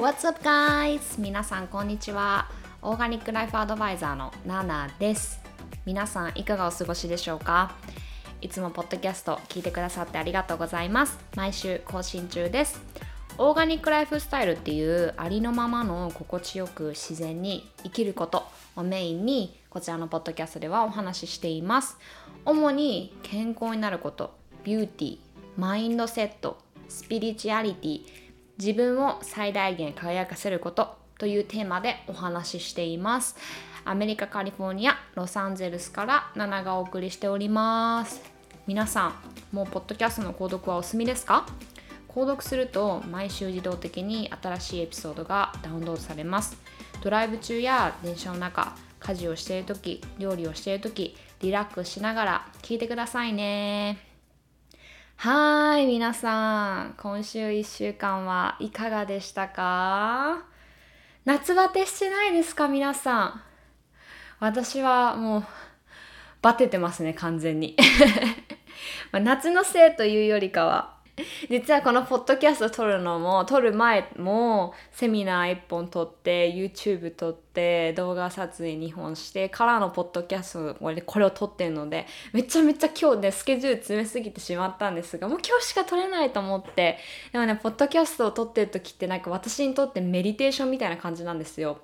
What's up guys? 皆さんこんにちは。オーガニックライフアドバイザーのナナです。皆さんいかがお過ごしでしょうか？いつもポッドキャスト聞いてくださってありがとうございます。毎週更新中です。オーガニックライフスタイルっていうありのままの心地よく自然に生きることをメインにこちらのポッドキャストではお話ししています。主に健康になること、ビューティー、マインドセット、スピリチュアリティ、自分を最大限輝かせることというテーマでお話ししています。アメリカ・カリフォルニア、ロサンゼルスからナナがお送りしております。皆さん、もうポッドキャストの購読はお済みですか？購読すると毎週自動的に新しいエピソードがダウンロードされます。ドライブ中や電車の中、家事をしている時、料理をしている時、リラックスしながら聞いてくださいね。はい、皆さん。今週1週間はいかがでしたか？夏バテしてないですか皆さん？私はもう、バテてますね、完全に。夏のせいというよりかは、実はこのポッドキャスト撮るのも撮る前もセミナー1本撮って YouTube 撮って動画撮影2本してからのポッドキャストこれこれを撮ってるのでめちゃめちゃ今日ねスケジュール詰めすぎてしまったんですがもう今日しか撮れないと思って。でもねポッドキャストを撮ってる時ってなんか私にとってメディテーションみたいな感じなんですよ。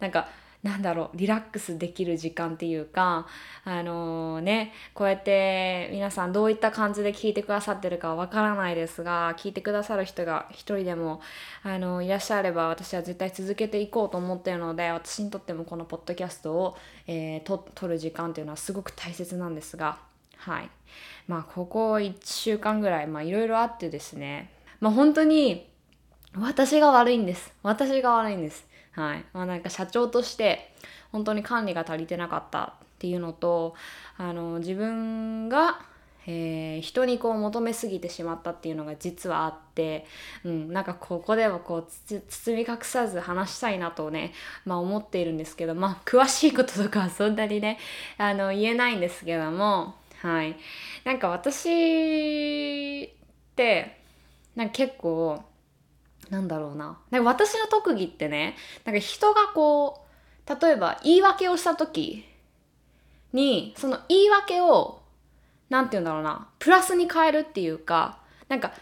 なんかなんだろうリラックスできる時間っていうかあのー、ねこうやって皆さんどういった感じで聞いてくださってるかわからないですが聞いてくださる人が一人でもあのー、いらっしゃれば私は絶対続けていこうと思ってるので私にとってもこのポッドキャストを、えー、と撮る時間っていうのはすごく大切なんですがはい。まあここ1週間ぐらいまあいろいろあってですね。まあ本当に私が悪いんです。私が悪いんです。はい。まあ、なんか社長として本当に管理が足りてなかったっていうのとあの自分が、えー、人にこう求めすぎてしまったっていうのが実はあって、うん、なんかここではこう包み隠さず話したいなとね、まあ、思っているんですけどまあ詳しいこととかはそんなにねあの言えないんですけどもはい。なんか私ってなんか結構なんだろうな。なんか私の特技ってね、なんか人がこう、例えば言い訳をした時に、その言い訳を、なんて言うんだろうな、プラスに変えるっていうか、なんか、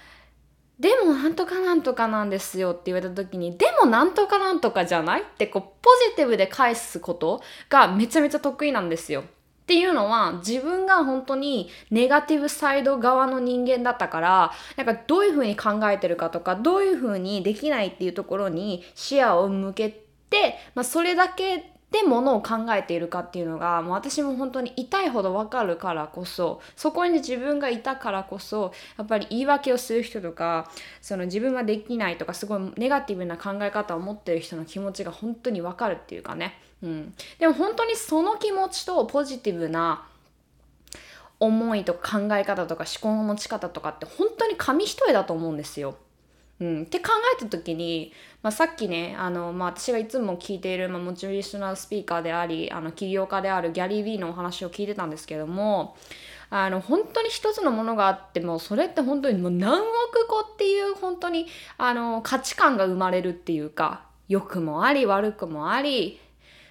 でもなんとかなんとかなんですよって言われた時に、でもなんとかなんとかじゃないってこう、ポジティブで返すことがめちゃめちゃ得意なんですよ。っていうのは自分が本当にネガティブサイド側の人間だったからなんかどういうふうに考えてるかとかどういうふうにできないっていうところに視野を向けて、まあ、それだけでものを考えているかっていうのがもう私も本当に痛いほどわかるからこそそこに自分がいたからこそやっぱり言い訳をする人とかその自分はできないとかすごいネガティブな考え方を持ってる人の気持ちが本当にわかるっていうかね。うん、でも本当にその気持ちとポジティブな思いとか考え方とか思考の持ち方とかって本当に紙一重だと思うんですよ。うん、って考えた時に、まあ、さっきねあの、まあ、私がいつも聞いている、まあ、モチベーショナルスピーカーでありあの起業家であるギャリー・ビーのお話を聞いてたんですけどもあの本当に一つのものがあってもそれって本当にもう何億個っていう本当にあの価値観が生まれるっていうか良くもあり悪くもあり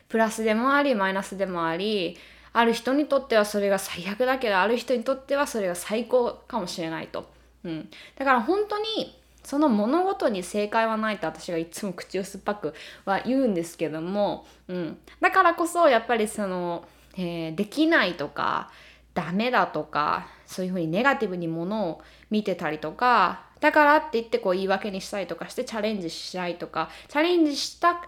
プラスでもありマイナスでもありある人にとってはそれが最悪だけどある人にとってはそれが最高かもしれないと、うん、だから本当にその物事に正解はないと私がいつも口を酸っぱくは言うんですけども、うん、だからこそやっぱりその、えー、できないとかダメだとかそういうふうにネガティブにものを見てたりとかだからって言ってこう言い訳にしたりとかしてチャレンジしないとかチャレンジした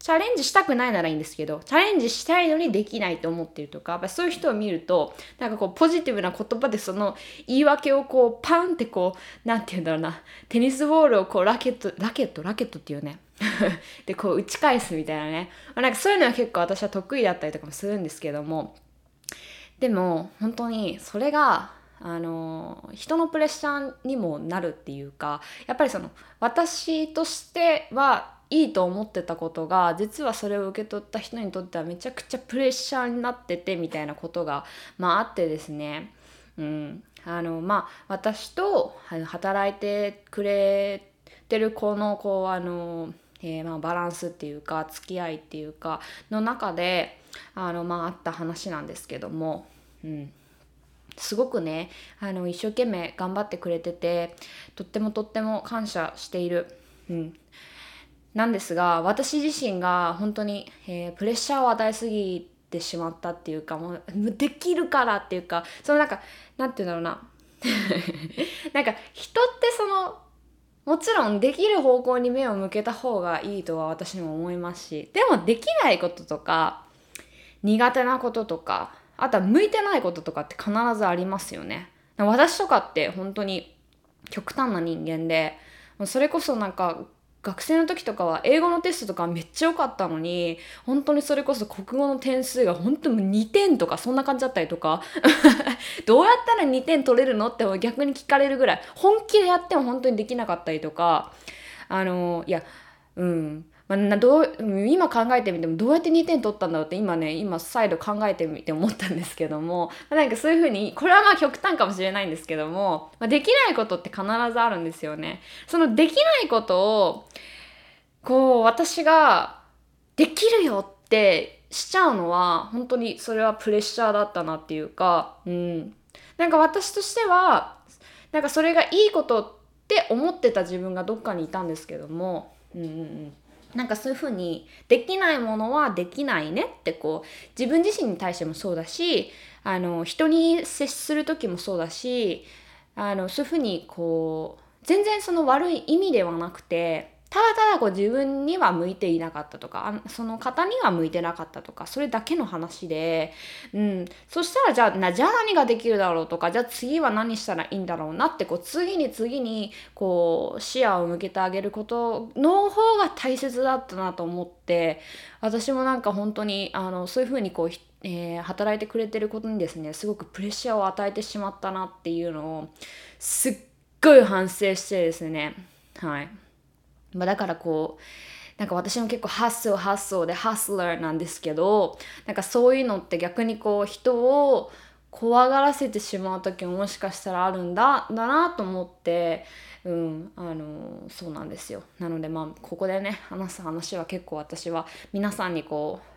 チャレンジしたくないならいいんですけど、チャレンジしたいのにできないと思ってるとか、そういう人を見ると、なんかこうポジティブな言葉でその言い訳をこうパンってこう、なんて言うんだろうな、テニスボールをこうラケット、ラケット、ラケットっていうね。で、こう打ち返すみたいなね。なんかそういうのは結構私は得意だったりとかもするんですけども、でも本当にそれがあの人のプレッシャーにもなるっていうかやっぱりその私としてはいいと思ってたことが実はそれを受け取った人にとってはめちゃくちゃプレッシャーになっててみたいなことが、まあ、あってですね、うん。あのまあ、私と働いてくれてる子のこうあのえー、まあ、バランスっていうか付き合いっていうかの中であの、まあ、あった話なんですけども、うん、すごくねあの一生懸命頑張ってくれててとってもとっても感謝している、うん、なんですが私自身が本当に、えー、プレッシャーを与えすぎてしまったっていうかもう できるからっていうかそのなんかなんて言うんだろうな。なんか人ってそのもちろんできる方向に目を向けた方がいいとは私も思いますしでもできないこととか苦手なこととかあとは向いてないこととかって必ずありますよね。私とかって本当に極端な人間でそれこそなんか学生の時とかは英語のテストとかめっちゃ良かったのに本当にそれこそ国語の点数が本当に2点とかそんな感じだったりとか。どうやったら2点取れるの？って逆に聞かれるぐらい。本気でやっても本当にできなかったりとか。あのいやうん。まあ、どう今考えてみてもどうやって2点取ったんだろうって今ね今再度考えてみて思ったんですけども、まあ、なんかそういうふうにこれはまあ極端かもしれないんですけども、まあ、できないことって必ずあるんですよね。そのできないことをこう私ができるよってしちゃうのは本当にそれはプレッシャーだったなっていうか、うん、なんか私としてはなんかそれがいいことって思ってた自分がどっかにいたんですけども、うんうんうん、なんかそういうふうにできないものはできないねってこう自分自身に対してもそうだしあの人に接する時もそうだしあのそういうふうにこう全然その悪い意味ではなくてただただこう自分には向いていなかったとかその方には向いてなかったとかそれだけの話で、うん、そしたらじゃあなじゃあ何ができるだろうとかじゃあ次は何したらいいんだろうなってこう次に次にこう視野を向けてあげることの方が大切だったなと思って私もなんか本当にあのそういうふうにこうえー、働いてくれてることにですねすごくプレッシャーを与えてしまったなっていうのをすっごい反省してですねはい。まあ、だからこうなんか私も結構ハッスルハッスルでハッスラーなんですけどなんかそういうのって逆にこう人を怖がらせてしまう時ももしかしたらあるんだだなと思ってうんあのそうなんですよ。なのでまあここでね話す話は結構私は皆さんにこう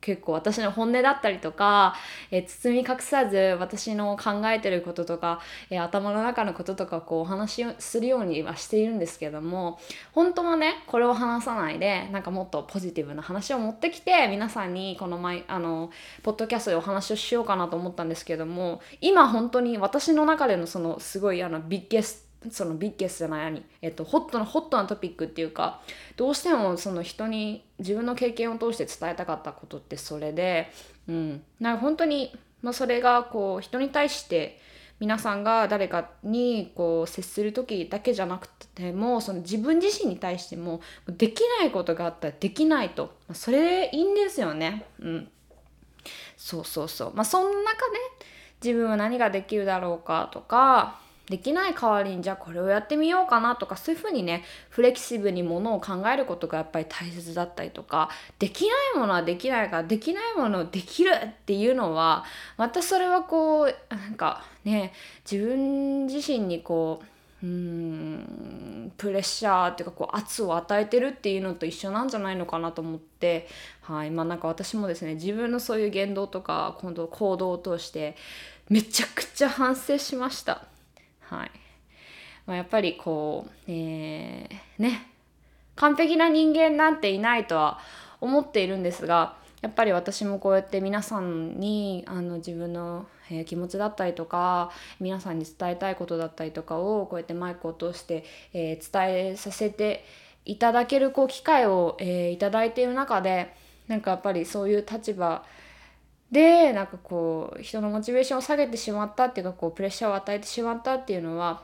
結構私の本音だったりとか、えー、包み隠さず私の考えてることとか、えー、頭の中のこととかこうお話しするようにはしているんですけども本当はねこれを話さないでなんかもっとポジティブな話を持ってきて皆さんにこの前あのポッドキャストでお話をしようかなと思ったんですけども今本当に私の中でのそのすごいあのビッゲストそのビッゲスじゃないに、えっと、ホットなホットなトピックっていうかどうしてもその人に自分の経験を通して伝えたかったことってそれで、うん、なんか本当に、まあ、それがこう人に対して皆さんが誰かにこう接する時だけじゃなくてもその自分自身に対してもできないことがあったらできないと、まあ、それでいいんですよね。うん、そうそうそう。まあその中で自分は何ができるだろうかとかできない代わりにじゃあこれをやってみようかなとかそういうふうにねフレキシブルにものを考えることがやっぱり大切だったりとかできないものはできないからできないものをできるっていうのはまたそれはこうなんかね自分自身にこううんプレッシャーっていうかこう圧を与えてるっていうのと一緒なんじゃないのかなと思ってはいまあなんか私もですね自分のそういう言動とか今度行動を通してめちゃくちゃ反省しました。はい。まあ、やっぱりこう、えー、ね。完璧な人間なんていないとは思っているんですがやっぱり私もこうやって皆さんにあの自分の、え、気持ちだったりとか皆さんに伝えたいことだったりとかをこうやってマイクを通して、えー、伝えさせていただけるこう機会を、えー、いただいている中でなんかやっぱりそういう立場でなんかこう人のモチベーションを下げてしまったっていうかこうプレッシャーを与えてしまったっていうのは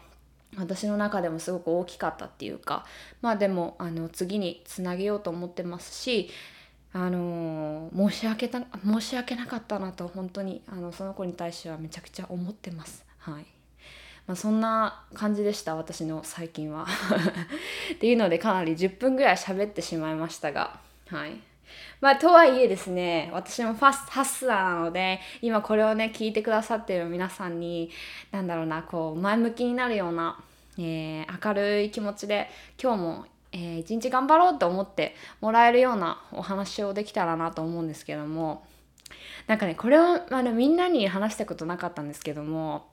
私の中でもすごく大きかったっていうかまあでもあの次につなげようと思ってますしあのー、申し訳た申し訳なかったなと本当にあのその子に対してはめちゃくちゃ思ってます。はいまあ、そんな感じでした私の最近は っていうのでかなり10分ぐらい喋ってしまいましたがはい。まあ、とはいえですね、私もファスハッスラーなので、今これをね、聞いてくださっている皆さんに、なんだろうな、こう、前向きになるような、えー、明るい気持ちで、今日も、えー、一日頑張ろうと思ってもらえるようなお話をできたらなと思うんですけどもなんかねこれをあのみんなに話したことなかったんですけども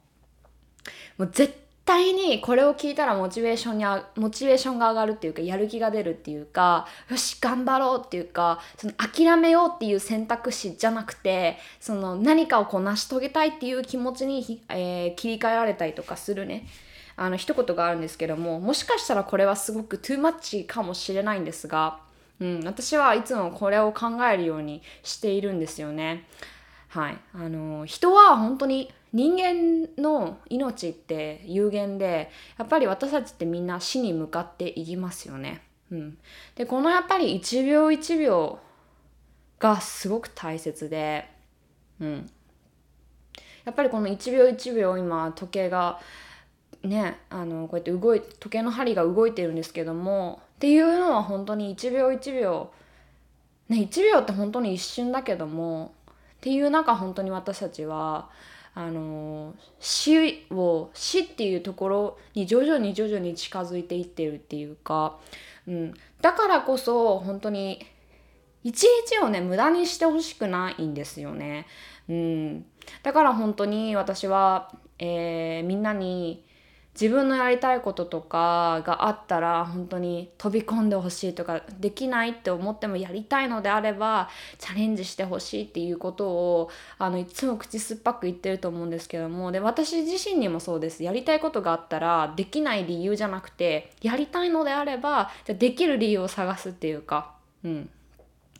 もう絶対にこれを聞いたらモチベーションにモチベーションが上がるっていうかやる気が出るっていうかよし頑張ろうっていうかその諦めようっていう選択肢じゃなくてその何かをこう成し遂げたいっていう気持ちに、えー、切り替えられたりとかするねあの一言があるんですけどももしかしたらこれはすごくトゥーマッチかもしれないんですが、うん、私はいつもこれを考えるようにしているんですよね。はい、あの人は本当に人間の命って有限でやっぱり私たちってみんな死に向かっていきますよね。うん、でこのやっぱり1秒1秒がすごく大切で、うん、やっぱりこの1秒1秒今時計がねあのこうやって動い時計の針が動いてるんですけどもっていうのは本当に1秒1秒ね1秒って本当に一瞬だけどもっていう中本当に私たちはあの死を死っていうところに徐々に徐々に近づいていってるっていうか、うん、だからこそ本当に一日をね無駄にしてほしくないんですよね。うん、だから本当に私は、えー、みんなに自分のやりたいこととかがあったら本当に飛び込んでほしいとかできないって思ってもやりたいのであればチャレンジしてほしいっていうことをあのいつも口酸っぱく言ってると思うんですけどもで私自身にもそうです。やりたいことがあったらできない理由じゃなくてやりたいのであればじゃできる理由を探すっていうか。うん。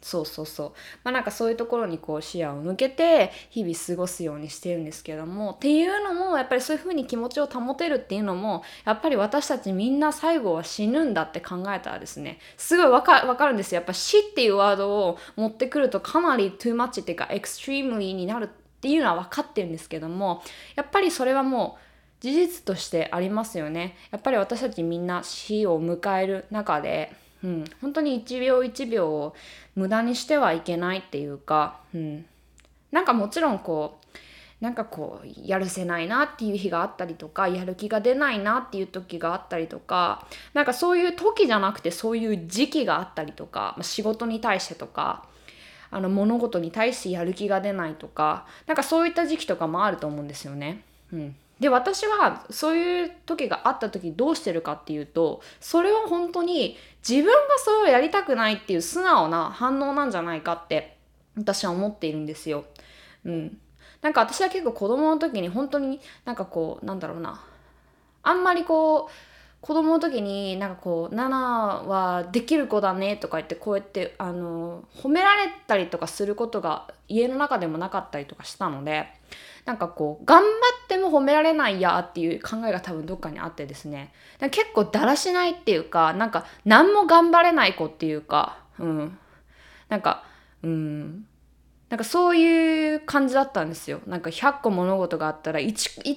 そうそうそう。まあなんかそういうところにこう視野を向けて日々過ごすようにしてるんですけどもっていうのもやっぱりそういうふうに気持ちを保てるっていうのもやっぱり私たちみんな最後は死ぬんだって考えたらですねすごいわかかるんですよ。やっぱ死っていうワードを持ってくるとかなり too much っていうか extremely になるっていうのは分かってるんですけどもやっぱりそれはもう事実としてありますよね。やっぱり私たちみんな死を迎える中でうん、本当に1秒1秒を無駄にしてはいけないっていうか、うん、なんかもちろんこうなんかこうやるせないなっていう日があったりとかやる気が出ないなっていう時があったりとかなんかそういう時じゃなくてそういう時期があったりとか仕事に対してとかあの物事に対してやる気が出ないとかなんかそういった時期とかもあると思うんですよね。うん、で私はそういう時があった時どうしてるかっていうとそれは本当に自分がそれをやりたくないっていう素直な反応なんじゃないかって私は思っているんですよ。うん。なんか私は結構子供の時に本当になんかこうなんだろうなあんまりこう子供の時になんかこう「ナナはできる子だね」とか言ってこうやってあの褒められたりとかすることが家の中でもなかったりとかしたのでなんかこう頑張っても褒められないやっていう考えが多分どっかにあってですね。結構だらしないっていうかなんか何も頑張れない子っていうかうん。なんかうん。なんかそういう感じだったんですよ。なんか100個物事があったら 1, 1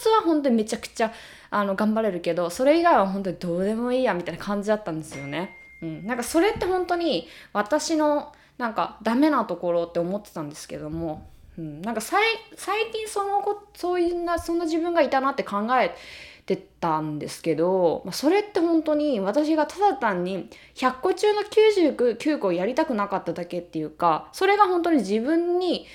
つは本当にめちゃくちゃあの頑張れるけどそれ以外は本当にどうでもいいやみたいな感じだったんですよね。うん、なんかそれって本当に私のなんかダメなところって思ってたんですけども、うん、なんか最近そのこそういうなそんな自分がいたなって考えてたんですけど、まあ、それって本当に私がただ単に100個中の99個やりたくなかっただけっていうかそれが本当に自分に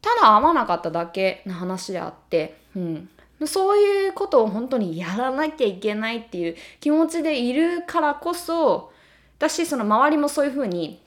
ただ合わなかっただけの話であって、うん、そういうことを本当にやらなきゃいけないっていう気持ちでいるからこそ私その周りもそういうふうに、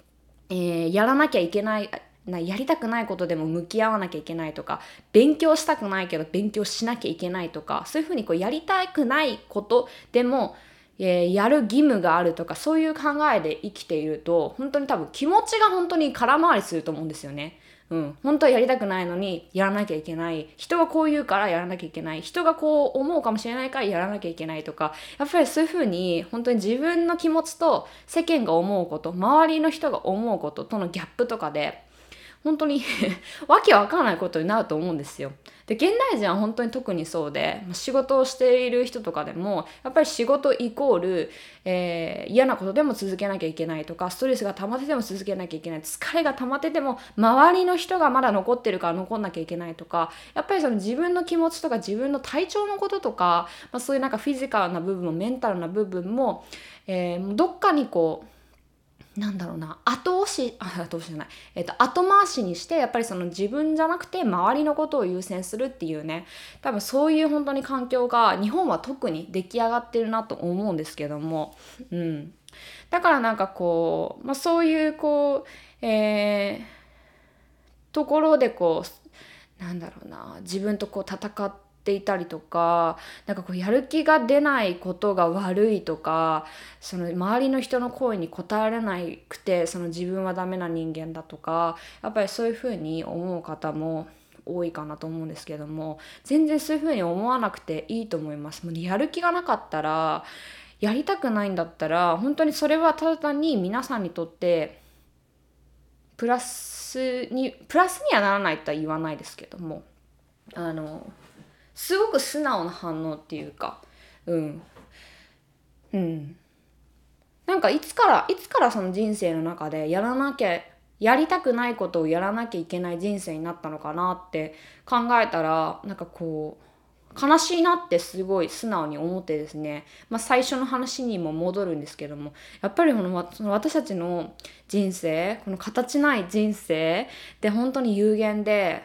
えー、やらなきゃいけないなやりたくないことでも向き合わなきゃいけないとか勉強したくないけど勉強しなきゃいけないとかそういうふうにこうやりたくないことでも、えー、やる義務があるとかそういう考えで生きていると本当に多分気持ちが本当に空回りすると思うんですよね。うん、本当はやりたくないのにやらなきゃいけない。人がこう言うからやらなきゃいけない。人がこう思うかもしれないからやらなきゃいけないとか。やっぱりそういうふうに本当に自分の気持ちと世間が思うこと周りの人が思うこととのギャップとかで本当に わけわかんないことになると思うんですよ。で現代人は本当に特にそうで仕事をしている人とかでもやっぱり仕事イコール、えー、嫌なことでも続けなきゃいけないとかストレスが溜まってても続けなきゃいけない疲れが溜まってても周りの人がまだ残ってるから残んなきゃいけないとかやっぱりその自分の気持ちとか自分の体調のこととか、まあ、そういうなんかフィジカルな部分もメンタルな部分も、えー、どっかにこうなんだろうな。後押し後押しじゃない、えーと、後回しにしてやっぱりその自分じゃなくて周りのことを優先するっていうね。多分そういう本当に環境が日本は特に出来上がってるなと思うんですけども、うん、だからなんかこう、まあ、そういうこう、えー、ところでこうなんだろうな。自分とこう戦ってていたりとかなんかこうやる気が出ないことが悪いとかその周りの人の声に応えられなくてその自分はダメな人間だとかやっぱりそういうふうに思う方も多いかなと思うんですけども全然そういうふうに思わなくていいと思います。もうやる気がなかったらやりたくないんだったら本当にそれはただ単に皆さんにとってプラスにプラスにはならないとは言わないですけどもあのすごく素直な反応っていうか。うん。うん。なんかいつからいつからその人生の中でやらなきゃやりたくないことをやらなきゃいけない人生になったのかなって考えたらなんかこう悲しいなってすごい素直に思ってですね、まあ、最初の話にも戻るんですけどもやっぱりこのその私たちの人生この形ない人生で本当に有限で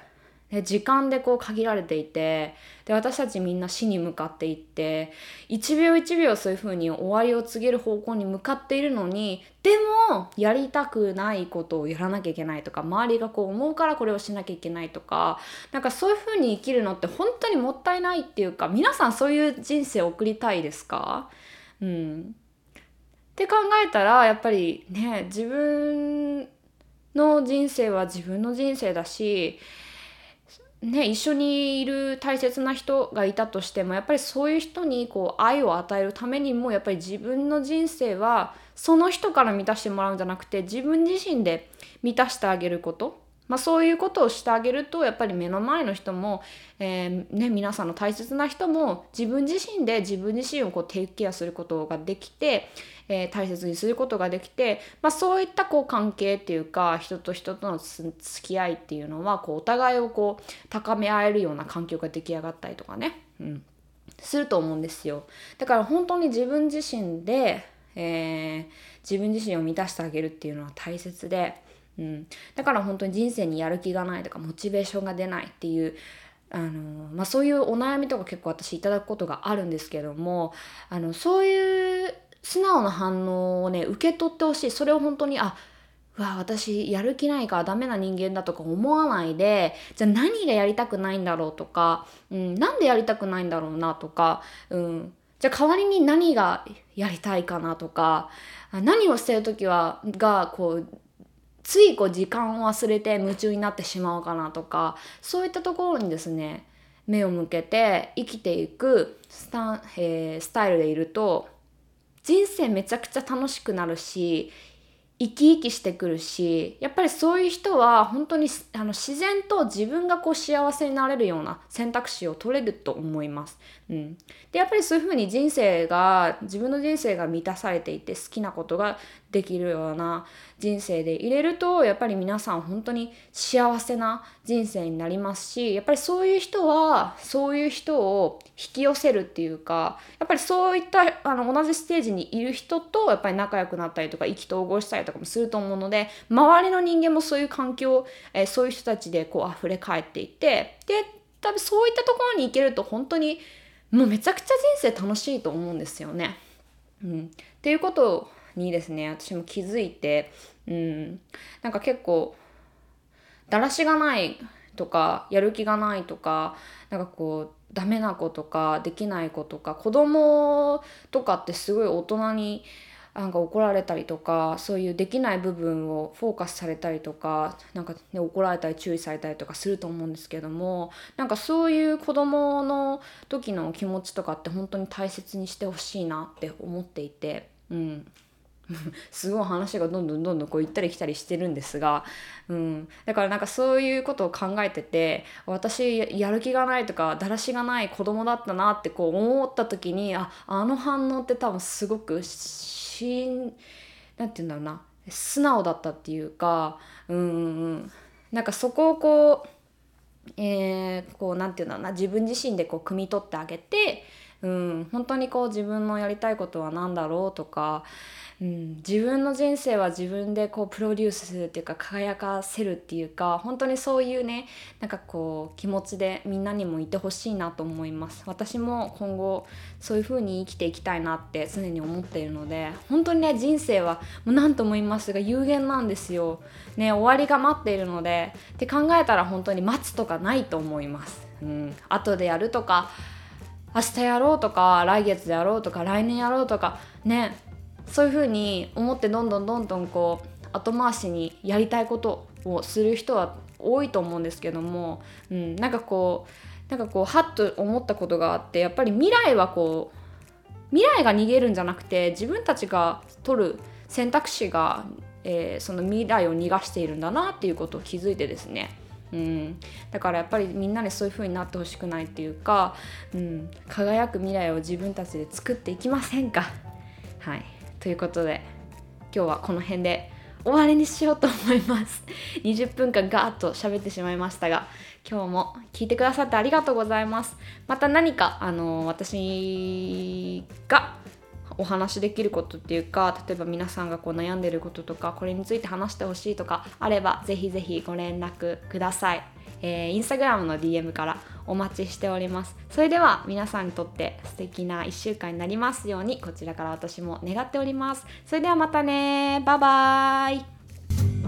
で時間でこう限られていてで私たちみんな死に向かっていって1秒1秒そういう風に終わりを告げる方向に向かっているのにでもやりたくないことをやらなきゃいけないとか周りがこう思うからこれをしなきゃいけないとかなんかそういう風に生きるのって本当にもったいないっていうか皆さんそういう人生を送りたいですか？うん。って考えたらやっぱりね自分の人生は自分の人生だしね、一緒にいる大切な人がいたとしてもやっぱりそういう人にこう愛を与えるためにもやっぱり自分の人生はその人から満たしてもらうんじゃなくて自分自身で満たしてあげること。まあ、そういうことをしてあげるとやっぱり目の前の人も、えー、ね、皆さんの大切な人も自分自身で自分自身をこうテイクケアすることができて、えー、大切にすることができて、まあ、そういったこう関係っていうか人と人との付き合いっていうのはこうお互いをこう高め合えるような環境が出来上がったりとかね、うん、すると思うんですよ。だから本当に自分自身で、えー、自分自身を満たしてあげるっていうのは大切で。うん、だから本当に人生にやる気がないとかモチベーションが出ないっていうあの、まあ、そういうお悩みとか結構私いただくことがあるんですけどもあのそういう素直な反応をね受け取ってほしい。それを本当にあうわ私やる気ないからダメな人間だとか思わないでじゃあ何がやりたくないんだろうとか、うん、なんでやりたくないんだろうなとか、うん、じゃあ代わりに何がやりたいかなとか何をしてる時はがこうついこう時間を忘れて夢中になってしまうかなとかそういったところにですね目を向けて生きていくスタ,、えー、スタイルでいると人生めちゃくちゃ楽しくなるし生き生きしてくるしやっぱりそういう人は本当にあの自然と自分がこう幸せになれるような選択肢を取れると思います。うん、でやっぱりそういうふうに人生が自分の人生が満たされていて好きなことができるような人生で入れるとやっぱり皆さん本当に幸せな人生になりますしやっぱりそういう人はそういう人を引き寄せるっていうかやっぱりそういったあの同じステージにいる人とやっぱり仲良くなったりとか意気投合したりとかもすると思うので周りの人間もそういう環境、えー、そういう人たちでこう溢れ返っていってで多分そういったところに行けると本当にもうめちゃくちゃ人生楽しいと思うんですよね。うん、っていうことにですね私も気づいて、うん、なんか結構だらしがないとかやる気がないとかなんかこうダメな子とかできない子とか子供とかってすごい大人になんか怒られたりとかそういうできない部分をフォーカスされたりとかなんか、ね、怒られたり注意されたりとかすると思うんですけどもなんかそういう子供の時の気持ちとかって本当に大切にしてほしいなって思っていて、うん、すごい話がどんどんどんどんこう行ったり来たりしてるんですが、うん、だからなんかそういうことを考えてて私やる気がないとかだらしがない子供だったなってこう思った時にああの反応って多分すごくしんなんて言うんだろうな素直だったっていうかうんうんなんかそこをこうえー、こうなんていうんだろうな自分自身でこう汲み取ってあげて、うん、本当にこう自分のやりたいことは何だろうとか、うん、自分の人生は自分でこうプロデュースするっていうか輝かせるっていうか本当にそういうねなんかこう気持ちでみんなにもいてほしいなと思います。私も今後そういう風に生きていきたいなって常に思っているので本当にね人生はもう何とも言いますが有限なんですよ。ね終わりが待っているのでって考えたら本当に待つとかないと思います、うん、後でやるとか明日やろうとか来月やろうとか来年やろうとかねそういうふうに思ってどんどんどんどんこう後回しにやりたいことをする人は多いと思うんですけども、うん、なんかこうなんかこうはっと思ったことがあってやっぱり未来はこう未来が逃げるんじゃなくて自分たちが取る選択肢が、えー、その未来を逃がしているんだなっていうことを気づいてですね。うん、だからやっぱりみんなにそういう風になってほしくないっていうか、うん、輝く未来を自分たちで作っていきませんか？はい。ということで今日はこの辺で終わりにしようと思います。20分間ガーッと喋ってしまいましたが今日も聞いてくださってありがとうございます。また何かあの私がお話できることっていうか例えば皆さんがこう悩んでることとかこれについて話してほしいとかあればぜひぜひご連絡ください、えー、インスタグラムの DM からお待ちしております。それでは皆さんにとって素敵な1週間になりますようにこちらから私も願っております。それではまたねバイバーイ。